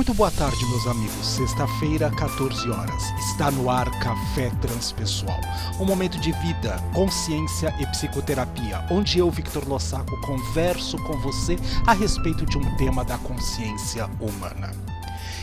Muito boa tarde, meus amigos. Sexta-feira, 14 horas. Está no ar Café Transpessoal. Um momento de vida, consciência e psicoterapia, onde eu, Victor Lossaco, converso com você a respeito de um tema da consciência humana.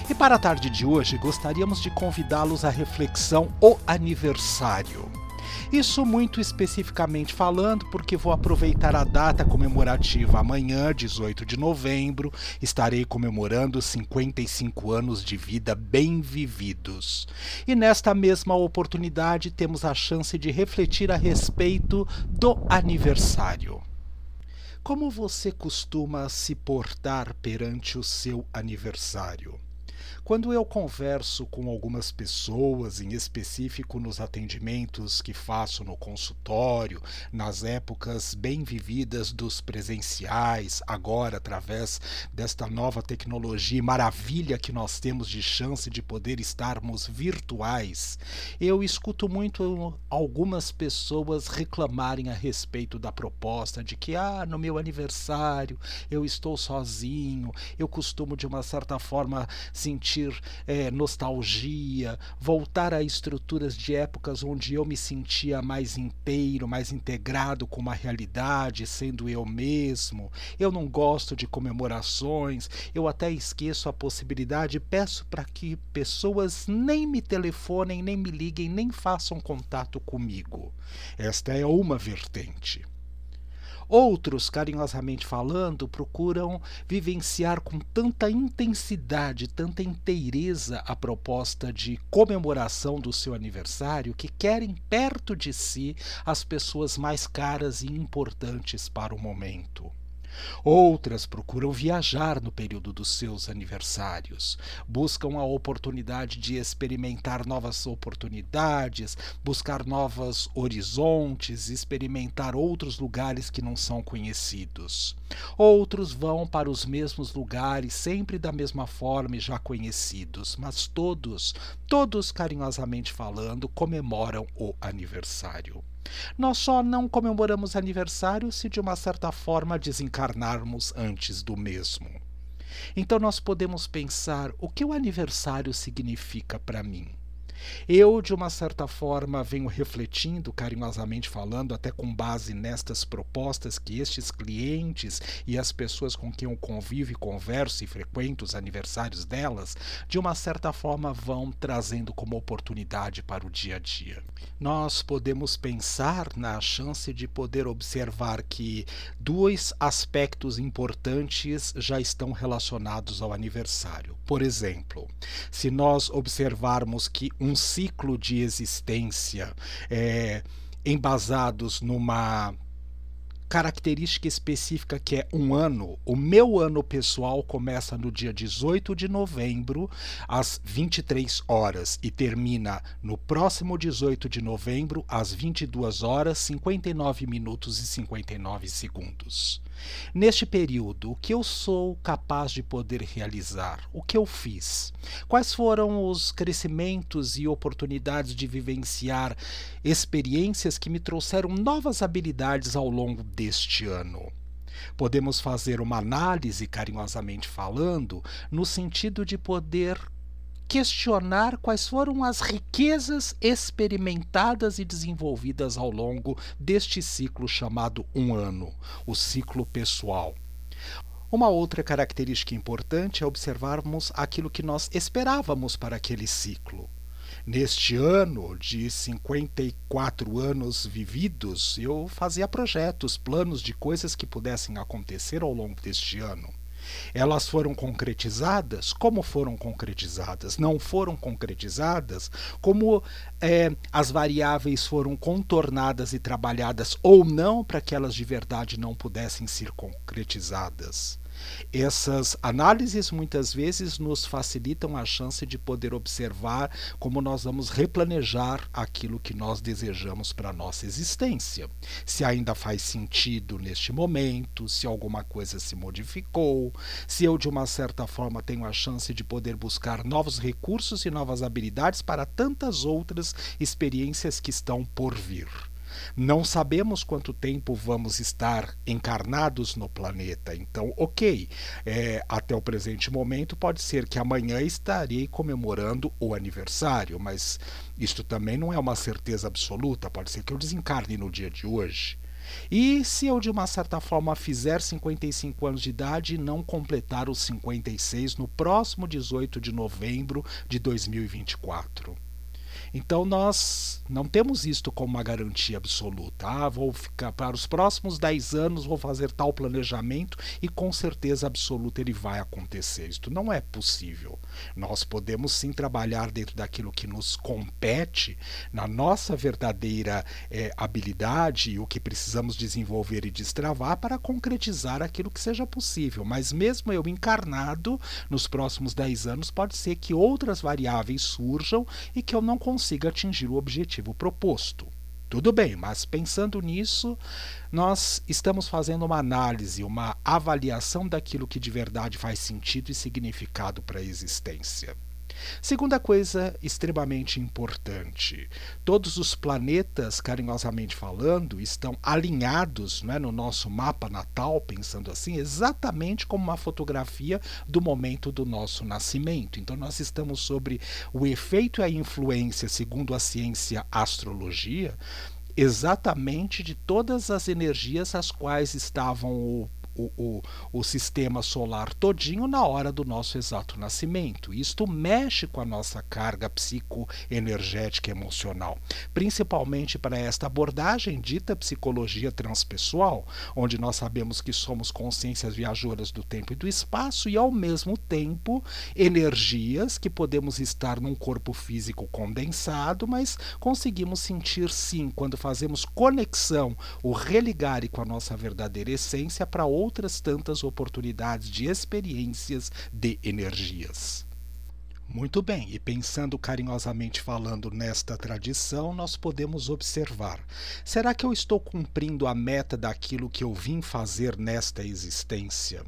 E para a tarde de hoje, gostaríamos de convidá-los à reflexão O Aniversário. Isso muito especificamente falando, porque vou aproveitar a data comemorativa amanhã, 18 de novembro, estarei comemorando 55 anos de vida bem vividos. E nesta mesma oportunidade temos a chance de refletir a respeito do aniversário. Como você costuma se portar perante o seu aniversário? Quando eu converso com algumas pessoas, em específico nos atendimentos que faço no consultório, nas épocas bem vividas dos presenciais, agora através desta nova tecnologia maravilha que nós temos de chance de poder estarmos virtuais, eu escuto muito algumas pessoas reclamarem a respeito da proposta de que, ah, no meu aniversário eu estou sozinho, eu costumo de uma certa forma sentir sentir é, nostalgia, voltar a estruturas de épocas onde eu me sentia mais inteiro, mais integrado com uma realidade, sendo eu mesmo. Eu não gosto de comemorações, eu até esqueço a possibilidade, peço para que pessoas nem me telefonem, nem me liguem, nem façam contato comigo. Esta é uma vertente. Outros, carinhosamente falando, procuram vivenciar com tanta intensidade, tanta inteireza a proposta de comemoração do seu aniversário que querem perto de si as pessoas mais caras e importantes para o momento. Outras procuram viajar no período dos seus aniversários, buscam a oportunidade de experimentar novas oportunidades, buscar novos horizontes, experimentar outros lugares que não são conhecidos. Outros vão para os mesmos lugares, sempre da mesma forma e já conhecidos, mas todos, todos carinhosamente falando, comemoram o aniversário. Nós só não comemoramos aniversário se de uma certa forma desencarnarmos antes do mesmo. Então nós podemos pensar o que o aniversário significa para mim. Eu, de uma certa forma, venho refletindo, carinhosamente falando, até com base nestas propostas que estes clientes e as pessoas com quem eu convivo e converso e frequento os aniversários delas, de uma certa forma vão trazendo como oportunidade para o dia a dia. Nós podemos pensar na chance de poder observar que dois aspectos importantes já estão relacionados ao aniversário. Por exemplo, se nós observarmos que um ciclo de existência é, embasados numa característica específica que é um ano. O meu ano pessoal começa no dia 18 de novembro, às 23 horas, e termina no próximo 18 de novembro, às 22 horas, 59 minutos e 59 segundos. Neste período, o que eu sou capaz de poder realizar? O que eu fiz? Quais foram os crescimentos e oportunidades de vivenciar experiências que me trouxeram novas habilidades ao longo deste ano? Podemos fazer uma análise, carinhosamente falando, no sentido de poder questionar quais foram as riquezas experimentadas e desenvolvidas ao longo deste ciclo chamado um ano, o ciclo pessoal. Uma outra característica importante é observarmos aquilo que nós esperávamos para aquele ciclo. Neste ano de 54 anos vividos, eu fazia projetos, planos de coisas que pudessem acontecer ao longo deste ano. Elas foram concretizadas? Como foram concretizadas? Não foram concretizadas? Como é, as variáveis foram contornadas e trabalhadas ou não para que elas de verdade não pudessem ser concretizadas? Essas análises muitas vezes nos facilitam a chance de poder observar como nós vamos replanejar aquilo que nós desejamos para a nossa existência. Se ainda faz sentido neste momento, se alguma coisa se modificou, se eu de uma certa forma tenho a chance de poder buscar novos recursos e novas habilidades para tantas outras experiências que estão por vir. Não sabemos quanto tempo vamos estar encarnados no planeta. Então, ok, é, até o presente momento pode ser que amanhã estarei comemorando o aniversário, mas isto também não é uma certeza absoluta. Pode ser que eu desencarne no dia de hoje. E se eu de uma certa forma fizer 55 anos de idade e não completar os 56 no próximo 18 de novembro de 2024? Então nós não temos isto como uma garantia absoluta. Ah, vou ficar para os próximos 10 anos, vou fazer tal planejamento e com certeza absoluta ele vai acontecer. Isto não é possível. Nós podemos sim trabalhar dentro daquilo que nos compete, na nossa verdadeira é, habilidade e o que precisamos desenvolver e destravar para concretizar aquilo que seja possível. Mas mesmo eu encarnado, nos próximos 10 anos, pode ser que outras variáveis surjam e que eu não consiga consiga atingir o objetivo proposto. Tudo bem, mas pensando nisso, nós estamos fazendo uma análise, uma avaliação daquilo que de verdade faz sentido e significado para a existência. Segunda coisa extremamente importante: todos os planetas, carinhosamente falando, estão alinhados né, no nosso mapa natal, pensando assim, exatamente como uma fotografia do momento do nosso nascimento. Então, nós estamos sobre o efeito e a influência, segundo a ciência astrologia, exatamente de todas as energias as quais estavam o o, o, o sistema solar todinho na hora do nosso exato nascimento. Isto mexe com a nossa carga psicoenergética emocional, principalmente para esta abordagem dita psicologia transpessoal, onde nós sabemos que somos consciências viajoras do tempo e do espaço e ao mesmo tempo energias que podemos estar num corpo físico condensado, mas conseguimos sentir sim quando fazemos conexão, o religar com a nossa verdadeira essência para outro outras tantas oportunidades de experiências de energias. Muito bem, e pensando carinhosamente falando nesta tradição, nós podemos observar: será que eu estou cumprindo a meta daquilo que eu vim fazer nesta existência?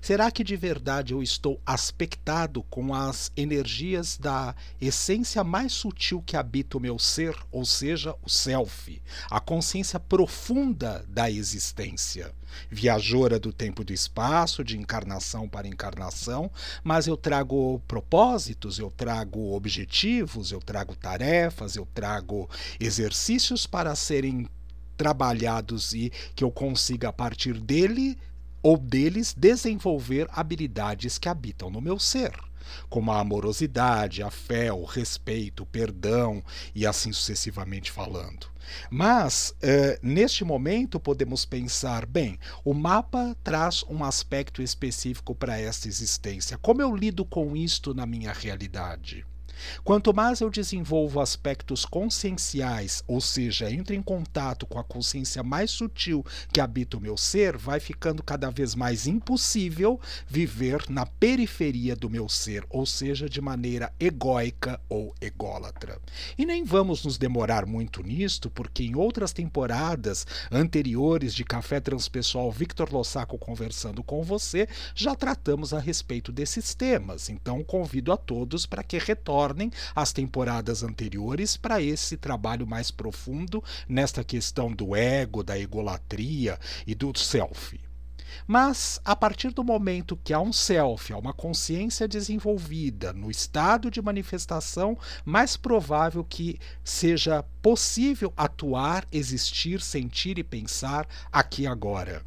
Será que de verdade eu estou aspectado com as energias da essência mais sutil que habita o meu ser, ou seja, o self, a consciência profunda da existência? Viajora do tempo e do espaço, de encarnação para encarnação, mas eu trago propósitos, eu trago objetivos, eu trago tarefas, eu trago exercícios para serem trabalhados e que eu consiga a partir dele ou deles desenvolver habilidades que habitam no meu ser, como a amorosidade, a fé, o respeito, o perdão e assim sucessivamente falando. Mas, eh, neste momento, podemos pensar: bem, o mapa traz um aspecto específico para esta existência. Como eu lido com isto na minha realidade? Quanto mais eu desenvolvo aspectos conscienciais, ou seja, entro em contato com a consciência mais sutil que habita o meu ser, vai ficando cada vez mais impossível viver na periferia do meu ser, ou seja, de maneira egóica ou ególatra. E nem vamos nos demorar muito nisto, porque em outras temporadas anteriores de Café Transpessoal Victor Lossaco conversando com você, já tratamos a respeito desses temas. Então convido a todos para que retornem retornem às temporadas anteriores para esse trabalho mais profundo nesta questão do ego, da egolatria e do self. Mas, a partir do momento que há um self, há uma consciência desenvolvida no estado de manifestação, mais provável que seja possível atuar, existir, sentir e pensar aqui agora.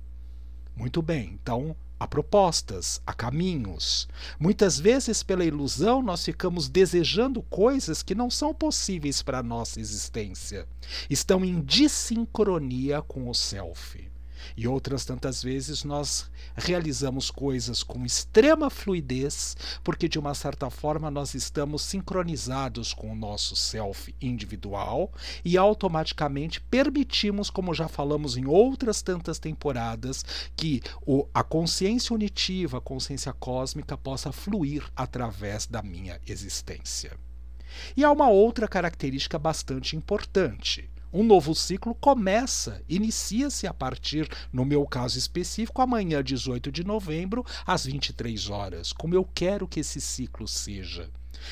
Muito bem, então Há propostas, há caminhos. Muitas vezes, pela ilusão, nós ficamos desejando coisas que não são possíveis para a nossa existência. Estão em dissincronia com o self. E outras tantas vezes nós realizamos coisas com extrema fluidez, porque de uma certa forma nós estamos sincronizados com o nosso self individual e automaticamente permitimos, como já falamos em outras tantas temporadas, que o, a consciência unitiva, a consciência cósmica possa fluir através da minha existência. E há uma outra característica bastante importante. Um novo ciclo começa, inicia-se a partir, no meu caso específico, amanhã, 18 de novembro, às 23 horas, como eu quero que esse ciclo seja.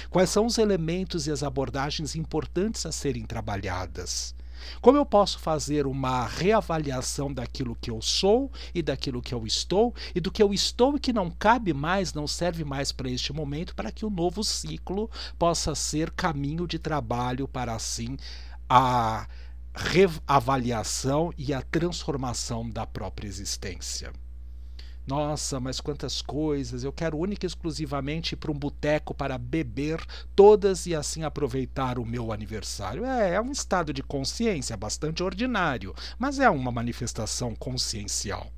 Quais são os elementos e as abordagens importantes a serem trabalhadas? Como eu posso fazer uma reavaliação daquilo que eu sou e daquilo que eu estou e do que eu estou e que não cabe mais, não serve mais para este momento, para que o novo ciclo possa ser caminho de trabalho para assim a reavaliação e a transformação da própria existência. Nossa, mas quantas coisas! Eu quero única e exclusivamente para um boteco para beber todas e assim aproveitar o meu aniversário. É, é um estado de consciência bastante ordinário, mas é uma manifestação consciencial.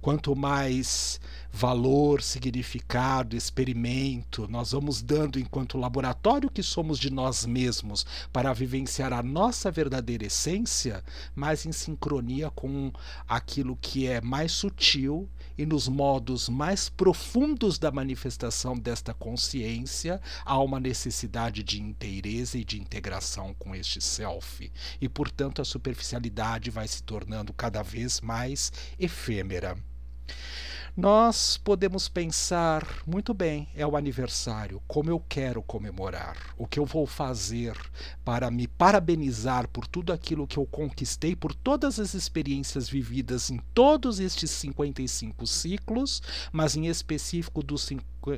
Quanto mais valor, significado, experimento nós vamos dando enquanto laboratório que somos de nós mesmos para vivenciar a nossa verdadeira essência, mais em sincronia com aquilo que é mais sutil e nos modos mais profundos da manifestação desta consciência há uma necessidade de inteireza e de integração com este self. E, portanto, a superficialidade vai se tornando cada vez mais efêmera. Nós podemos pensar, muito bem, é o aniversário, como eu quero comemorar, o que eu vou fazer para me parabenizar por tudo aquilo que eu conquistei, por todas as experiências vividas em todos estes 55 ciclos, mas em específico do,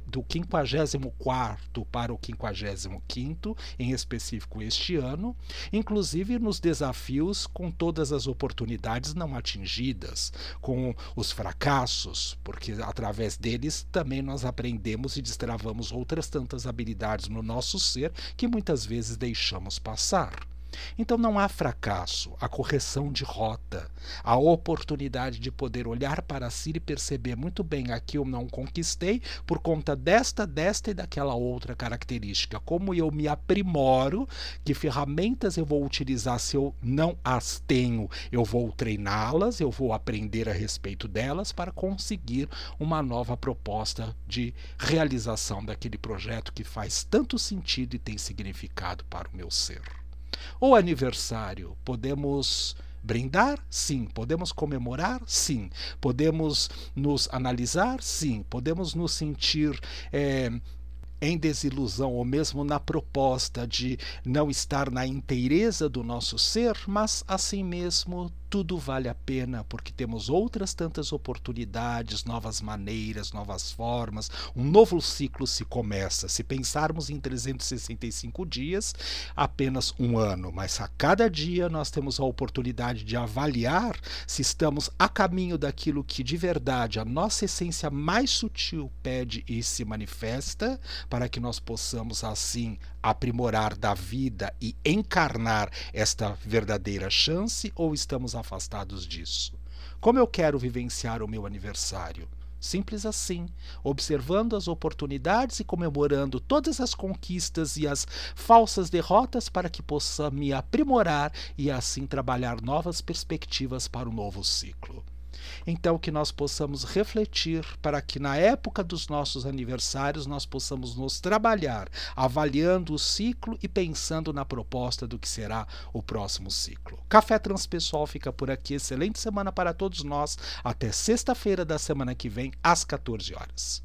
do 54 para o 55, em específico este ano, inclusive nos desafios com todas as oportunidades não atingidas, com os fracassos, porque através deles também nós aprendemos e destravamos outras tantas habilidades no nosso ser que muitas vezes deixamos passar. Então não há fracasso, a correção de rota, a oportunidade de poder olhar para si e perceber muito bem aqui eu não conquistei por conta desta, desta e daquela outra característica. Como eu me aprimoro, que ferramentas eu vou utilizar se eu não as tenho, eu vou treiná-las, eu vou aprender a respeito delas para conseguir uma nova proposta de realização daquele projeto que faz tanto sentido e tem significado para o meu ser. O aniversário, podemos brindar? Sim. Podemos comemorar? Sim. Podemos nos analisar? Sim. Podemos nos sentir. É, em desilusão ou mesmo na proposta de não estar na inteireza do nosso ser, mas assim mesmo tudo vale a pena porque temos outras tantas oportunidades, novas maneiras, novas formas. Um novo ciclo se começa. Se pensarmos em 365 dias, apenas um ano, mas a cada dia nós temos a oportunidade de avaliar se estamos a caminho daquilo que de verdade a nossa essência mais sutil pede e se manifesta, para que nós possamos assim aprimorar da vida e encarnar esta verdadeira chance ou estamos afastados disso? Como eu quero vivenciar o meu aniversário? Simples assim, observando as oportunidades e comemorando todas as conquistas e as falsas derrotas para que possa me aprimorar e assim trabalhar novas perspectivas para o novo ciclo. Então, que nós possamos refletir para que na época dos nossos aniversários nós possamos nos trabalhar, avaliando o ciclo e pensando na proposta do que será o próximo ciclo. Café Transpessoal fica por aqui. Excelente semana para todos nós. Até sexta-feira da semana que vem, às 14 horas.